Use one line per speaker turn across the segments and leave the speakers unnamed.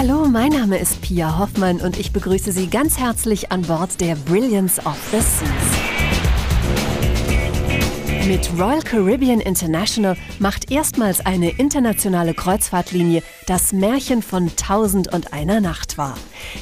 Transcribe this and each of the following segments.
Hallo, mein Name ist Pia Hoffmann und ich begrüße Sie ganz herzlich an Bord der Brilliance of the Seas. Mit Royal Caribbean International macht erstmals eine internationale Kreuzfahrtlinie das Märchen von Tausend und einer Nacht wahr.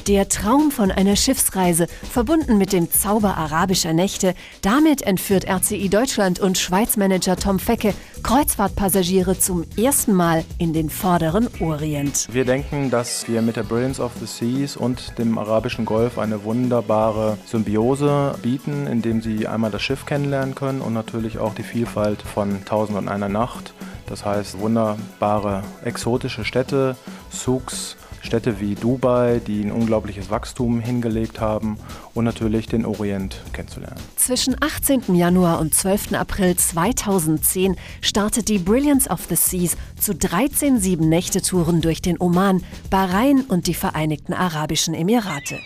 Der Traum von einer Schiffsreise, verbunden mit dem Zauber arabischer Nächte, damit entführt RCI Deutschland und Schweizmanager Tom Fecke Kreuzfahrtpassagiere zum ersten Mal in den vorderen Orient.
Wir denken, dass wir mit der Brilliance of the Seas und dem arabischen Golf eine wunderbare Symbiose bieten, indem sie einmal das Schiff kennenlernen können und natürlich auch die Vielfalt von Tausend und einer Nacht. Das heißt, wunderbare exotische Städte, Souks, Städte wie Dubai, die ein unglaubliches Wachstum hingelegt haben und natürlich den Orient kennenzulernen.
Zwischen 18. Januar und 12. April 2010 startet die Brilliance of the Seas zu 13 Sieben-Nächte-Touren durch den Oman, Bahrain und die Vereinigten Arabischen Emirate.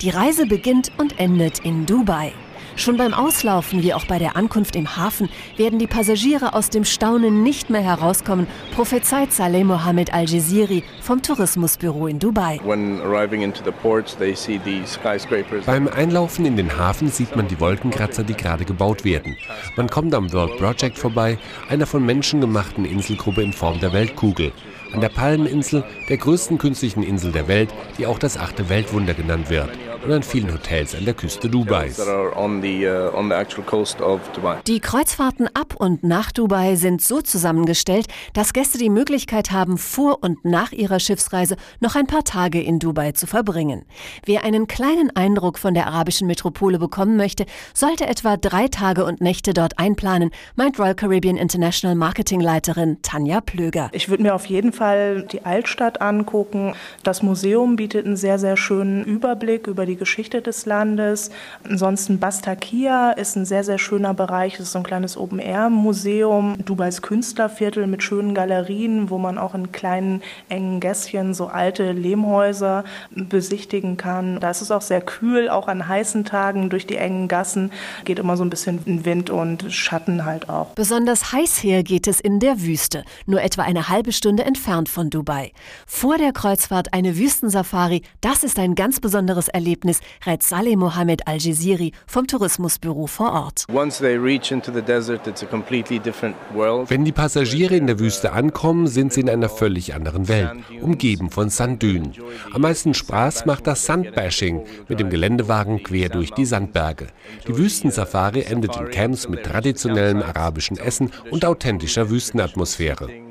Die Reise beginnt und endet in Dubai. Schon beim Auslaufen wie auch bei der Ankunft im Hafen werden die Passagiere aus dem Staunen nicht mehr herauskommen, prophezeit Saleh Mohammed Al-Jaziri vom Tourismusbüro in Dubai.
Beim Einlaufen in den Hafen sieht man die Wolkenkratzer, die gerade gebaut werden. Man kommt am World Project vorbei, einer von Menschen gemachten Inselgruppe in Form der Weltkugel an der Palmeninsel, der größten künstlichen Insel der Welt, die auch das achte Weltwunder genannt wird, und an vielen Hotels an der Küste Dubais.
Uh, die Kreuzfahrten ab und nach Dubai sind so zusammengestellt, dass Gäste die Möglichkeit haben, vor und nach ihrer Schiffsreise noch ein paar Tage in Dubai zu verbringen. Wer einen kleinen Eindruck von der arabischen Metropole bekommen möchte, sollte etwa drei Tage und Nächte dort einplanen, meint Royal Caribbean International Marketingleiterin Tanja Plöger.
Ich würde mir auf jeden Fall die Altstadt angucken. Das Museum bietet einen sehr, sehr schönen Überblick über die Geschichte des Landes. Ansonsten Bastakia ist ein sehr, sehr schöner Bereich. Es ist so ein kleines Open-Air-Museum. Dubais Künstlerviertel mit schönen Galerien, wo man auch in kleinen, engen Gässchen so alte Lehmhäuser besichtigen kann. Da ist es auch sehr kühl, auch an heißen Tagen durch die engen Gassen. Geht immer so ein bisschen Wind und Schatten halt auch.
Besonders heiß her geht es in der Wüste. Nur etwa eine halbe Stunde entfernt von Dubai. Vor der Kreuzfahrt eine Wüstensafari, das ist ein ganz besonderes Erlebnis, rät Saleh Mohammed Al-Jaziri vom Tourismusbüro vor Ort.
Wenn die Passagiere in der Wüste ankommen, sind sie in einer völlig anderen Welt, umgeben von Sanddünen. Am meisten Spaß macht das Sandbashing mit dem Geländewagen quer durch die Sandberge. Die Wüstensafari endet in Camps mit traditionellem arabischen Essen und authentischer Wüstenatmosphäre.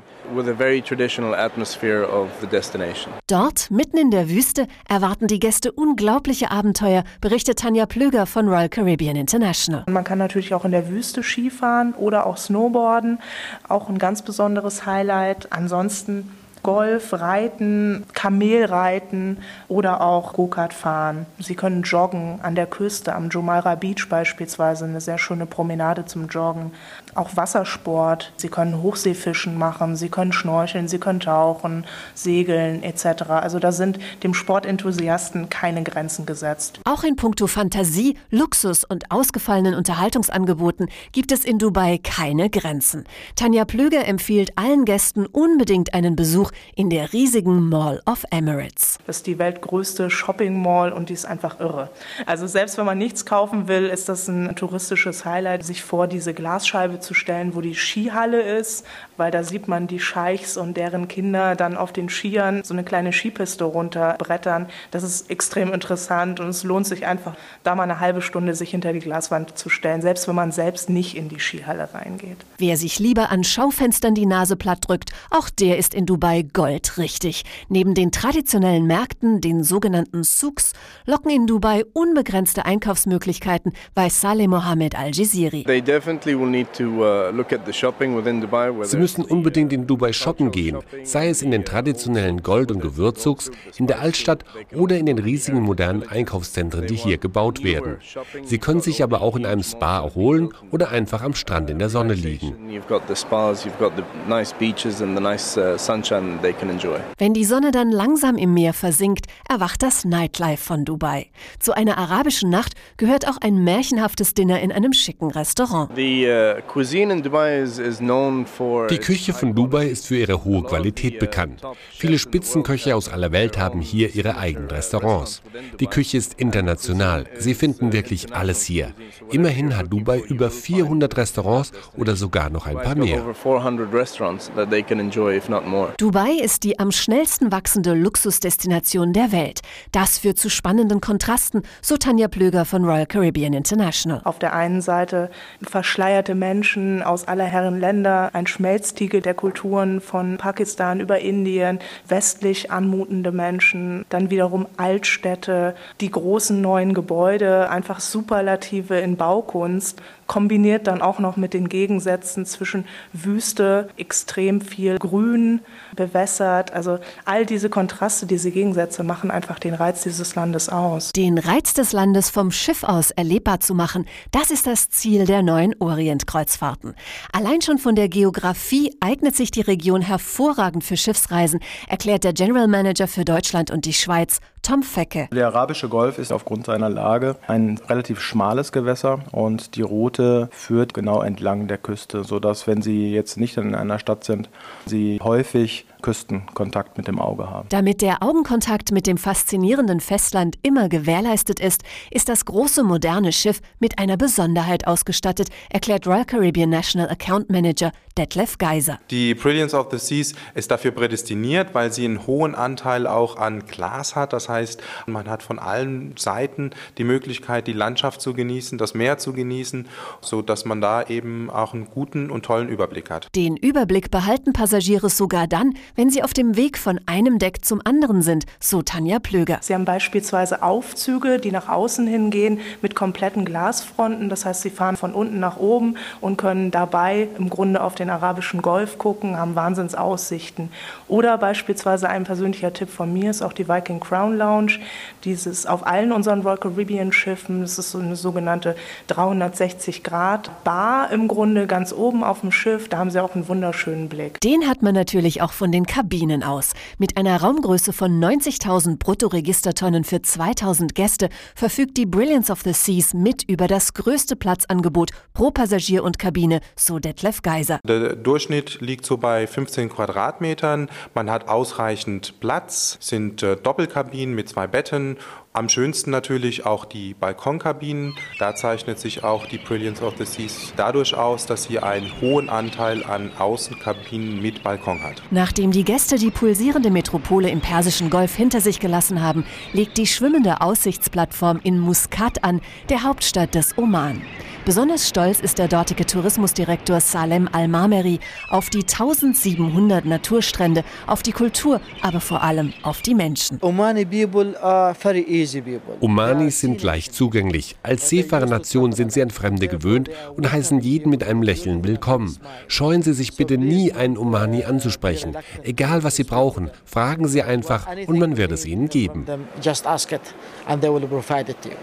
Dort, mitten in der Wüste, erwarten die Gäste unglaubliche Abenteuer, berichtet Tanja Plöger von Royal Caribbean International.
Man kann natürlich auch in der Wüste Skifahren oder auch Snowboarden, auch ein ganz besonderes Highlight. Ansonsten Golf, Reiten, Kamelreiten oder auch Go-Kart fahren. Sie können joggen an der Küste, am Jumeirah Beach beispielsweise, eine sehr schöne Promenade zum Joggen. Auch Wassersport. Sie können Hochseefischen machen, Sie können schnorcheln, Sie können tauchen, segeln etc. Also da sind dem Sportenthusiasten keine Grenzen gesetzt.
Auch in puncto Fantasie, Luxus und ausgefallenen Unterhaltungsangeboten gibt es in Dubai keine Grenzen. Tanja Plöger empfiehlt allen Gästen unbedingt einen Besuch in der riesigen Mall of Emirates.
Das ist die weltgrößte Shopping Mall und die ist einfach irre. Also selbst wenn man nichts kaufen will, ist das ein touristisches Highlight, sich vor diese Glasscheibe zu stellen, wo die Skihalle ist, weil da sieht man die Scheichs und deren Kinder dann auf den Skiern so eine kleine Skipiste runterbrettern. Das ist extrem interessant und es lohnt sich einfach, da mal eine halbe Stunde sich hinter die Glaswand zu stellen, selbst wenn man selbst nicht in die Skihalle reingeht.
Wer sich lieber an Schaufenstern die Nase platt drückt, auch der ist in Dubai bei Gold richtig. Neben den traditionellen Märkten, den sogenannten Souks, locken in Dubai unbegrenzte Einkaufsmöglichkeiten, weiß Saleh Mohammed Al-Jaziri. Uh,
Sie müssen unbedingt in Dubai shoppen gehen, sei es in den traditionellen Gold- und Gewürzsouks, in der Altstadt oder in den riesigen modernen Einkaufszentren, die hier gebaut werden. Sie können sich aber auch in einem Spa erholen oder einfach am Strand in der Sonne liegen.
Wenn die Sonne dann langsam im Meer versinkt, erwacht das Nightlife von Dubai. Zu einer arabischen Nacht gehört auch ein märchenhaftes Dinner in einem schicken Restaurant.
Uh, die Die Küche von Dubai ist für ihre hohe Qualität bekannt. Viele Spitzenköche aus aller Welt haben hier ihre eigenen Restaurants. Die Küche ist international. Sie finden wirklich alles hier. Immerhin hat Dubai über 400 Restaurants oder sogar noch ein paar mehr.
Dubai ist die am schnellsten wachsende Luxusdestination der Welt. Das führt zu spannenden Kontrasten, so Tanja Plöger von Royal Caribbean International.
Auf der einen Seite verschleierte Menschen aus aller Herren Länder, ein Schmelztiegel der Kulturen von Pakistan über Indien, westlich anmutende Menschen, dann wiederum Altstädte, die großen neuen Gebäude, einfach Superlative in Baukunst, kombiniert dann auch noch mit den Gegensätzen zwischen Wüste, extrem viel Grün, bewässert. Also all diese Kontraste, diese Gegensätze machen einfach den Reiz dieses Landes aus.
Den Reiz des Landes vom Schiff aus erlebbar zu machen, das ist das Ziel der neuen Orientkreuzfahrten. Allein schon von der Geografie eignet sich die Region hervorragend für Schiffsreisen, erklärt der General Manager für Deutschland und die Schweiz, Tom Fecke.
Der Arabische Golf ist aufgrund seiner Lage ein relativ schmales Gewässer und die Route führt genau entlang der Küste, sodass, wenn Sie jetzt nicht in einer Stadt sind, Sie häufig Küstenkontakt mit dem Auge haben.
Damit der Augenkontakt mit dem faszinierenden Festland immer gewährleistet ist, ist das große moderne Schiff mit einer Besonderheit ausgestattet, erklärt Royal Caribbean National Account Manager Detlef Geiser.
Die Brilliance of the Seas ist dafür prädestiniert, weil sie einen hohen Anteil auch an Glas hat. Das heißt, man hat von allen Seiten die Möglichkeit, die Landschaft zu genießen, das Meer zu genießen, sodass man da eben auch einen guten und tollen Überblick hat.
Den Überblick behalten Passagiere sogar dann, wenn sie auf dem Weg von einem Deck zum anderen sind, so Tanja Plöger.
Sie haben beispielsweise Aufzüge, die nach außen hingehen mit kompletten Glasfronten. Das heißt, sie fahren von unten nach oben und können dabei im Grunde auf den arabischen Golf gucken, haben Wahnsinnsaussichten. Oder beispielsweise ein persönlicher Tipp von mir ist auch die Viking Crown Lounge. Dieses auf allen unseren Royal Caribbean Schiffen, das ist so eine sogenannte 360 Grad Bar im Grunde ganz oben auf dem Schiff. Da haben sie auch einen wunderschönen Blick.
Den hat man natürlich auch von den Kabinen aus. Mit einer Raumgröße von 90.000 Bruttoregistertonnen für 2000 Gäste verfügt die Brilliance of the Seas mit über das größte Platzangebot pro Passagier und Kabine, so Detlef Geiser.
Der Durchschnitt liegt so bei 15 Quadratmetern. Man hat ausreichend Platz, sind äh, Doppelkabinen mit zwei Betten am schönsten natürlich auch die Balkonkabinen. Da zeichnet sich auch die Brilliance of the Seas dadurch aus, dass sie einen hohen Anteil an Außenkabinen mit Balkon hat.
Nachdem die Gäste die pulsierende Metropole im Persischen Golf hinter sich gelassen haben, legt die schwimmende Aussichtsplattform in Muscat an, der Hauptstadt des Oman. Besonders stolz ist der dortige Tourismusdirektor Salem Al-Mameri auf die 1700 Naturstrände, auf die Kultur, aber vor allem auf die Menschen.
Omanis sind leicht zugänglich. Als Seefahrernation sind sie an Fremde gewöhnt und heißen jeden mit einem Lächeln willkommen. Scheuen Sie sich bitte nie, einen Omani anzusprechen. Egal was Sie brauchen, fragen Sie einfach und man wird es Ihnen geben.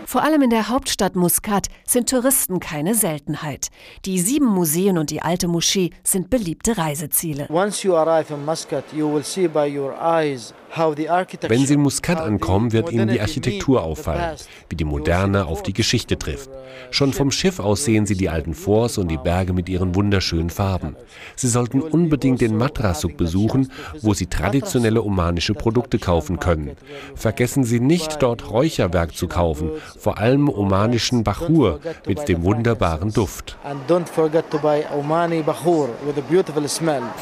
Vor allem in der Hauptstadt Muscat sind Touristen kein keine Seltenheit. Die sieben Museen und die alte Moschee sind beliebte Reiseziele.
Once you arrive in Muscat, you will see by your eyes wenn Sie in Muscat ankommen, wird Ihnen die Architektur auffallen, wie die Moderne auf die Geschichte trifft. Schon vom Schiff aus sehen Sie die alten Forts und die Berge mit ihren wunderschönen Farben. Sie sollten unbedingt den Matrasuk besuchen, wo Sie traditionelle omanische Produkte kaufen können. Vergessen Sie nicht, dort Räucherwerk zu kaufen, vor allem omanischen Bachur mit dem wunderbaren Duft.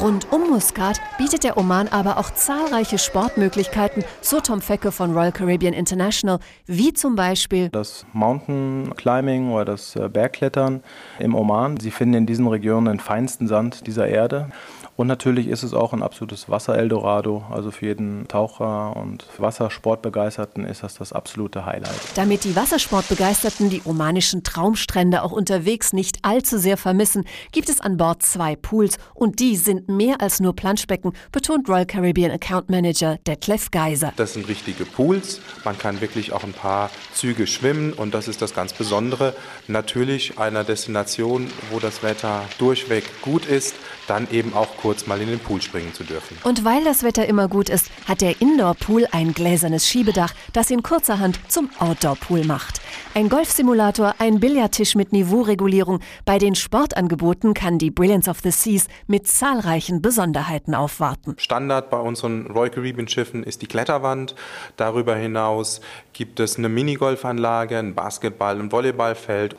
Rund um Muscat bietet der Oman aber auch zahlreiche Sportmöglichkeiten Möglichkeiten, so Tom Fecke von Royal Caribbean International, wie zum Beispiel
das Mountain Climbing oder das äh, Bergklettern im Oman. Sie finden in diesen Regionen den feinsten Sand dieser Erde. Und natürlich ist es auch ein absolutes Wasser-Eldorado. Also für jeden Taucher und Wassersportbegeisterten ist das das absolute Highlight.
Damit die Wassersportbegeisterten die omanischen Traumstrände auch unterwegs nicht allzu sehr vermissen, gibt es an Bord zwei Pools und die sind mehr als nur Planschbecken, betont Royal Caribbean Account Manager Detlef Geiser.
Das sind richtige Pools. Man kann wirklich auch ein paar Züge schwimmen und das ist das ganz Besondere. Natürlich einer Destination, wo das Wetter durchweg gut ist. Dann eben auch kurz mal in den Pool springen zu dürfen.
Und weil das Wetter immer gut ist, hat der Indoor-Pool ein gläsernes Schiebedach, das ihn kurzerhand zum Outdoor-Pool macht. Ein Golfsimulator, ein Billardtisch mit Niveauregulierung. Bei den Sportangeboten kann die Brilliance of the Seas mit zahlreichen Besonderheiten aufwarten.
Standard bei unseren Royal Caribbean Schiffen ist die Kletterwand. Darüber hinaus gibt es eine Minigolfanlage, ein Basketball- und Volleyballfeld,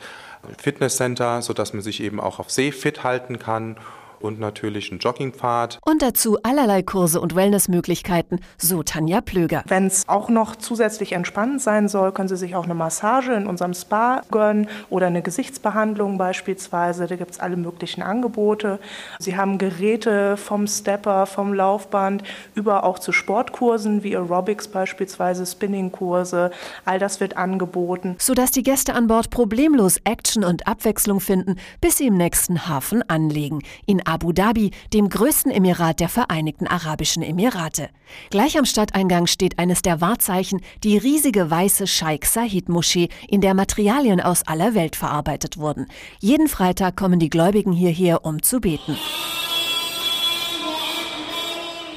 Fitnesscenter, sodass man sich eben auch auf See fit halten kann und natürlich einen Joggingpfad.
Und dazu allerlei Kurse und Wellnessmöglichkeiten, so Tanja Plöger.
Wenn es auch noch zusätzlich entspannend sein soll, können Sie sich auch eine Massage in unserem Spa gönnen oder eine Gesichtsbehandlung beispielsweise. Da gibt es alle möglichen Angebote. Sie haben Geräte vom Stepper, vom Laufband über auch zu Sportkursen wie Aerobics beispielsweise, Spinningkurse. All das wird angeboten.
Sodass die Gäste an Bord problemlos Action und Abwechslung finden, bis sie im nächsten Hafen anlegen. In Abu Dhabi, dem größten Emirat der Vereinigten Arabischen Emirate. Gleich am Stadteingang steht eines der Wahrzeichen, die riesige weiße Sheikh Said Moschee, in der Materialien aus aller Welt verarbeitet wurden. Jeden Freitag kommen die Gläubigen hierher, um zu beten.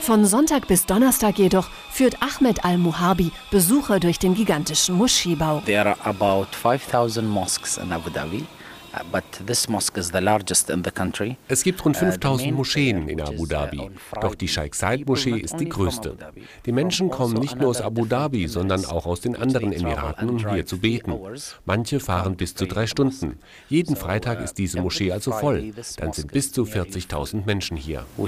Von Sonntag bis Donnerstag jedoch führt Ahmed Al-Muharbi Besucher durch den gigantischen Moscheebau.
There are about 5000 mosques in Abu Dhabi.
Es gibt rund 5000 uh, Moscheen in Abu Dhabi, doch die Sheikh Said Moschee ist die größte. Die Menschen kommen nicht nur aus Abu Dhabi, sondern auch aus den anderen Emiraten, um hier zu beten. Manche fahren bis zu drei Stunden. Jeden Freitag ist diese Moschee also voll. Dann sind bis zu 40.000 Menschen hier. Uh,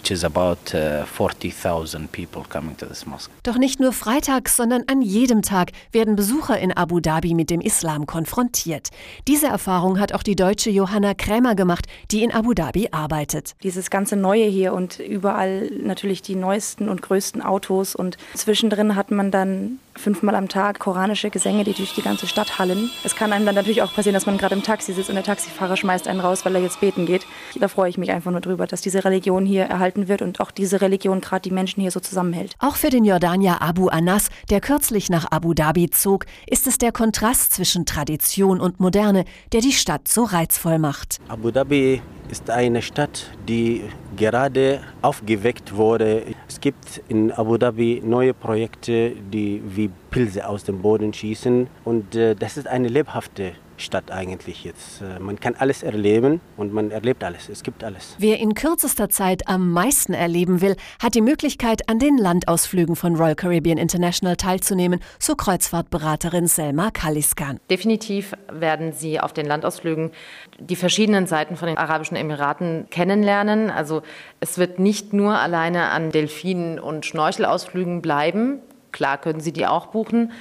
doch nicht nur freitags, sondern an jedem Tag werden Besucher in Abu Dhabi mit dem Islam konfrontiert. Diese Erfahrung hat auch die deutsche deutsche Johanna Krämer gemacht, die in Abu Dhabi arbeitet.
Dieses ganze Neue hier und überall natürlich die neuesten und größten Autos und zwischendrin hat man dann fünfmal am Tag koranische Gesänge, die durch die ganze Stadt hallen. Es kann einem dann natürlich auch passieren, dass man gerade im Taxi sitzt und der Taxifahrer schmeißt einen raus, weil er jetzt beten geht. Da freue ich mich einfach nur drüber, dass diese Religion hier erhalten wird und auch diese Religion gerade die Menschen hier so zusammenhält.
Auch für den Jordanier Abu Anas, der kürzlich nach Abu Dhabi zog, ist es der Kontrast zwischen Tradition und Moderne, der die Stadt so reizvoll macht.
Abu Dhabi ist eine Stadt, die gerade aufgeweckt wurde. Es gibt in Abu Dhabi neue Projekte, die wie Pilze aus dem Boden schießen. Und äh, das ist eine lebhafte Stadt eigentlich jetzt. Äh, man kann alles erleben und man erlebt alles. Es gibt alles.
Wer in kürzester Zeit am meisten erleben will, hat die Möglichkeit, an den Landausflügen von Royal Caribbean International teilzunehmen, so Kreuzfahrtberaterin Selma Kaliskan.
Definitiv werden Sie auf den Landausflügen die verschiedenen Seiten von den Arabischen Emiraten kennenlernen. Also es wird nicht nur alleine an Delfinen und Schnorchelausflügen bleiben. Klar können Sie die auch buchen,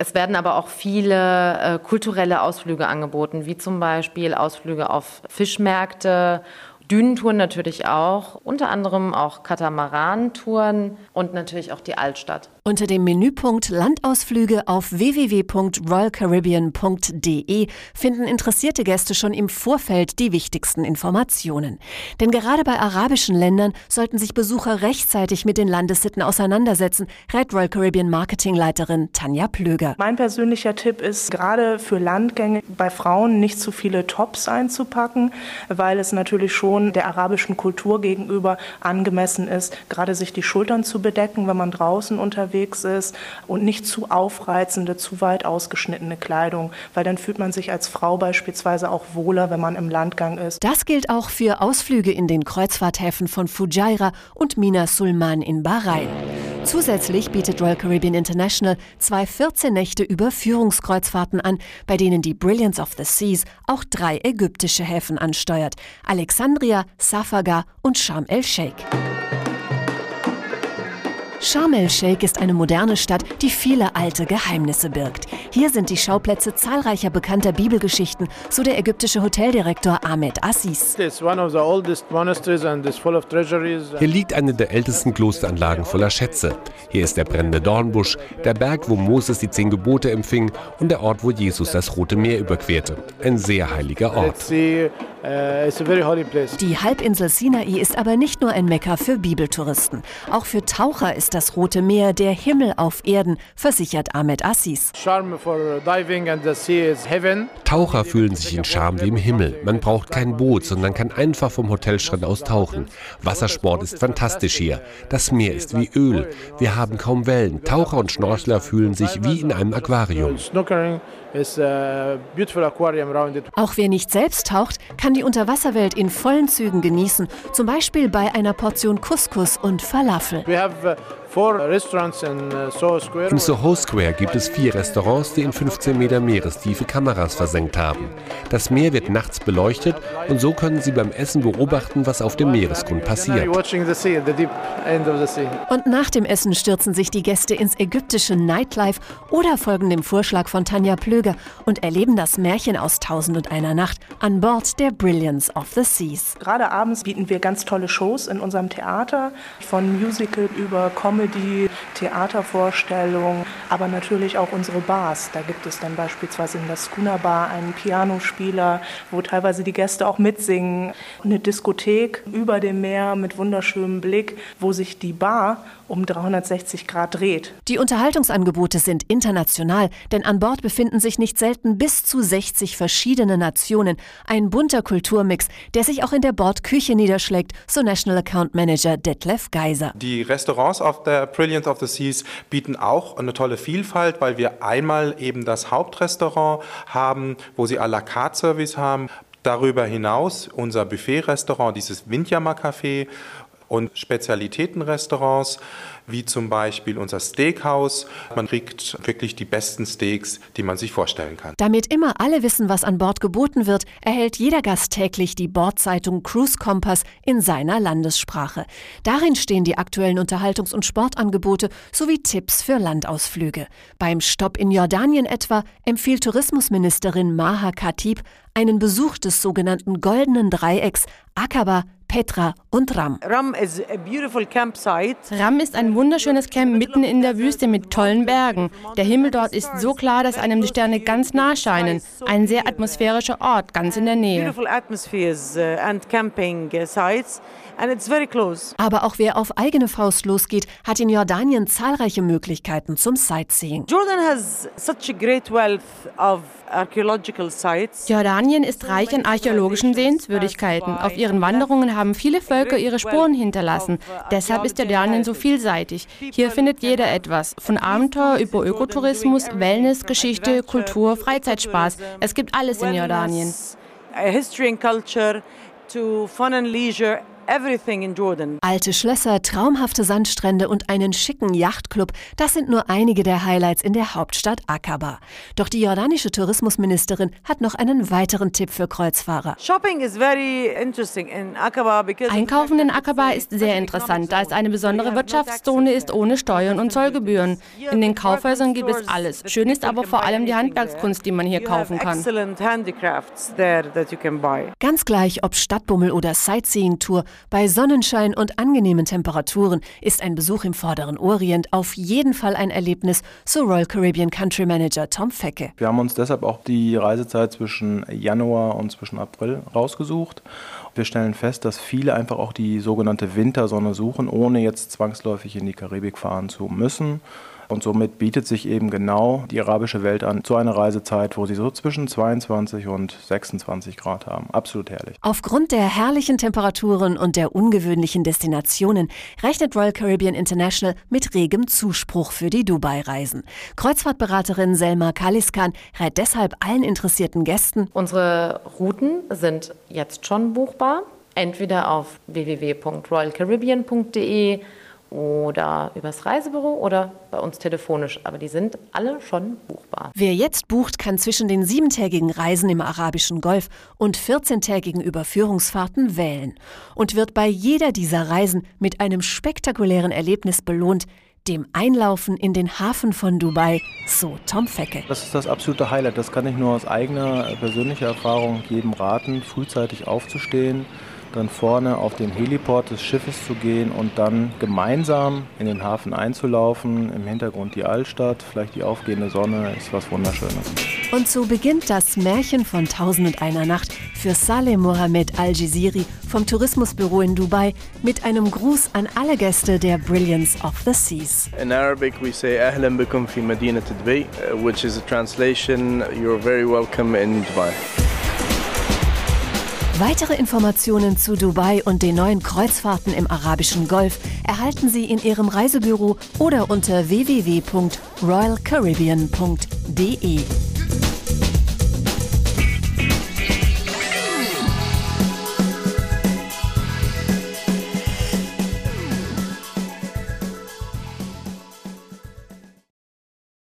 es werden aber auch viele äh, kulturelle Ausflüge angeboten, wie zum Beispiel Ausflüge auf Fischmärkte Dünentouren natürlich auch, unter anderem auch Katamaran-Touren und natürlich auch die Altstadt.
Unter dem Menüpunkt Landausflüge auf www.royalcaribbean.de finden interessierte Gäste schon im Vorfeld die wichtigsten Informationen. Denn gerade bei arabischen Ländern sollten sich Besucher rechtzeitig mit den Landessitten auseinandersetzen, rät Royal Caribbean Marketingleiterin Tanja Plöger.
Mein persönlicher Tipp ist, gerade für Landgänge bei Frauen nicht zu viele Tops einzupacken, weil es natürlich schon der arabischen Kultur gegenüber angemessen ist, gerade sich die Schultern zu bedecken, wenn man draußen unterwegs ist und nicht zu aufreizende, zu weit ausgeschnittene Kleidung, weil dann fühlt man sich als Frau beispielsweise auch wohler, wenn man im Landgang ist.
Das gilt auch für Ausflüge in den Kreuzfahrthäfen von Fujairah und Mina Sulman in Bahrain. Zusätzlich bietet Royal Caribbean International zwei 14 Nächte Überführungskreuzfahrten an, bei denen die Brilliance of the Seas auch drei ägyptische Häfen ansteuert: Alexandria, Safaga und Sharm el-Sheikh. Sharm el-Sheikh ist eine moderne Stadt, die viele alte Geheimnisse birgt. Hier sind die Schauplätze zahlreicher bekannter Bibelgeschichten, so der ägyptische Hoteldirektor Ahmed Assis. Hier
liegt eine der ältesten Klosteranlagen voller Schätze. Hier ist der brennende Dornbusch, der Berg, wo Moses die zehn Gebote empfing und der Ort, wo Jesus das Rote Meer überquerte. Ein sehr heiliger Ort.
Uh, die Halbinsel Sinai ist aber nicht nur ein Mekka für Bibeltouristen. Auch für Taucher ist ist das Rote Meer der Himmel auf Erden, versichert Ahmed Assis.
Taucher fühlen sich in Charme wie im Himmel. Man braucht kein Boot, sondern kann einfach vom Hotelstrand aus tauchen. Wassersport ist fantastisch hier. Das Meer ist wie Öl. Wir haben kaum Wellen. Taucher und Schnorchler fühlen sich wie in einem Aquarium.
Auch wer nicht selbst taucht, kann die Unterwasserwelt in vollen Zügen genießen, zum Beispiel bei einer Portion Couscous und Falafel.
Uh, Im Soho Square gibt es vier Restaurants, die in 15 Meter Meerestiefe Kameras versenkt haben. Das Meer wird nachts beleuchtet und so können Sie beim Essen beobachten, was auf dem Meeresgrund passiert.
Und nach dem Essen stürzen sich die Gäste ins ägyptische Nightlife oder folgen dem Vorschlag von Tanja Plöger und erleben das Märchen aus Tausend und einer Nacht an Bord der Brilliance of the Seas.
Gerade abends bieten wir ganz tolle Shows in unserem Theater, von Musical über Comedy Comedy, Theatervorstellungen, aber natürlich auch unsere Bars. Da gibt es dann beispielsweise in der Schooner Bar einen Pianospieler, wo teilweise die Gäste auch mitsingen. Eine Diskothek über dem Meer mit wunderschönem Blick, wo sich die Bar um 360 Grad dreht.
Die Unterhaltungsangebote sind international, denn an Bord befinden sich nicht selten bis zu 60 verschiedene Nationen. Ein bunter Kulturmix, der sich auch in der Bordküche niederschlägt, so National Account Manager Detlef Geiser.
Die Restaurants auf der Brilliance of the Seas bieten auch eine tolle Vielfalt, weil wir einmal eben das Hauptrestaurant haben, wo sie à la carte Service haben. Darüber hinaus unser Buffet-Restaurant, dieses Windjammer Café und Spezialitätenrestaurants, wie zum Beispiel unser Steakhouse. Man kriegt wirklich die besten Steaks, die man sich vorstellen kann.
Damit immer alle wissen, was an Bord geboten wird, erhält jeder Gast täglich die Bordzeitung Cruise Compass in seiner Landessprache. Darin stehen die aktuellen Unterhaltungs- und Sportangebote sowie Tipps für Landausflüge. Beim Stopp in Jordanien etwa empfiehlt Tourismusministerin Maha Khatib einen Besuch des sogenannten Goldenen Dreiecks Aqaba, Petra und Ram.
Ram is,
Ram ist ein wunderschönes Camp mitten in der Wüste mit tollen Bergen. Der Himmel dort ist so klar, dass einem die Sterne ganz nah scheinen. Ein sehr atmosphärischer Ort, ganz in der Nähe.
Aber auch wer auf eigene Faust losgeht, hat in Jordanien zahlreiche Möglichkeiten zum Sightseeing.
Jordanien ist reich an archäologischen Sehenswürdigkeiten. Auf ihren Wanderungen haben viele Völker ihre Spuren hinterlassen. Deshalb ist Jordanien so vielseitig. Hier findet jeder etwas. Von Abenteuer über Ökotourismus, Wellness, Geschichte, Kultur, Freizeitspaß. Es gibt alles in Jordanien.
History and culture to fun and leisure.
Alte Schlösser, traumhafte Sandstrände und einen schicken Yachtclub, das sind nur einige der Highlights in der Hauptstadt Aqaba. Doch die jordanische Tourismusministerin hat noch einen weiteren Tipp für Kreuzfahrer.
Shopping is very interesting in Aqaba because
Einkaufen in Aqaba ist sehr interessant, da es eine besondere Wirtschaftszone ist ohne Steuern und Zollgebühren. In den Kaufhäusern gibt es alles. Schön ist aber vor allem die Handwerkskunst, die man hier kaufen kann.
Ganz gleich, ob Stadtbummel oder Sightseeing-Tour, bei Sonnenschein und angenehmen Temperaturen ist ein Besuch im Vorderen Orient auf jeden Fall ein Erlebnis, so Royal Caribbean Country Manager Tom Fecke.
Wir haben uns deshalb auch die Reisezeit zwischen Januar und zwischen April rausgesucht. Wir stellen fest, dass viele einfach auch die sogenannte Wintersonne suchen, ohne jetzt zwangsläufig in die Karibik fahren zu müssen. Und somit bietet sich eben genau die arabische Welt an zu einer Reisezeit, wo sie so zwischen 22 und 26 Grad haben. Absolut herrlich.
Aufgrund der herrlichen Temperaturen und der ungewöhnlichen Destinationen rechnet Royal Caribbean International mit regem Zuspruch für die Dubai-Reisen. Kreuzfahrtberaterin Selma Kaliskan rät deshalb allen interessierten Gästen.
Unsere Routen sind jetzt schon buchbar. Entweder auf www.royalcaribbean.de oder übers Reisebüro oder bei uns telefonisch. Aber die sind alle schon buchbar.
Wer jetzt bucht, kann zwischen den siebentägigen Reisen im arabischen Golf und 14-tägigen Überführungsfahrten wählen und wird bei jeder dieser Reisen mit einem spektakulären Erlebnis belohnt, dem Einlaufen in den Hafen von Dubai, so Tom Fecke.
Das ist das absolute Highlight. Das kann ich nur aus eigener persönlicher Erfahrung jedem raten, frühzeitig aufzustehen dann vorne auf den Heliport des Schiffes zu gehen und dann gemeinsam in den Hafen einzulaufen. Im Hintergrund die Altstadt, vielleicht die aufgehende Sonne, ist was Wunderschönes.
Und so beginnt das Märchen von Tausend und einer Nacht für Saleh Mohammed Al-Jiziri vom Tourismusbüro in Dubai mit einem Gruß an alle Gäste der Brilliance of the Seas.
In Arabic we say Ahlan bikum fi Madinat Dubai, uh, which is a translation you're very welcome in Dubai.
Weitere Informationen zu Dubai und den neuen Kreuzfahrten im arabischen Golf erhalten Sie in Ihrem Reisebüro oder unter www.royalcaribbean.de.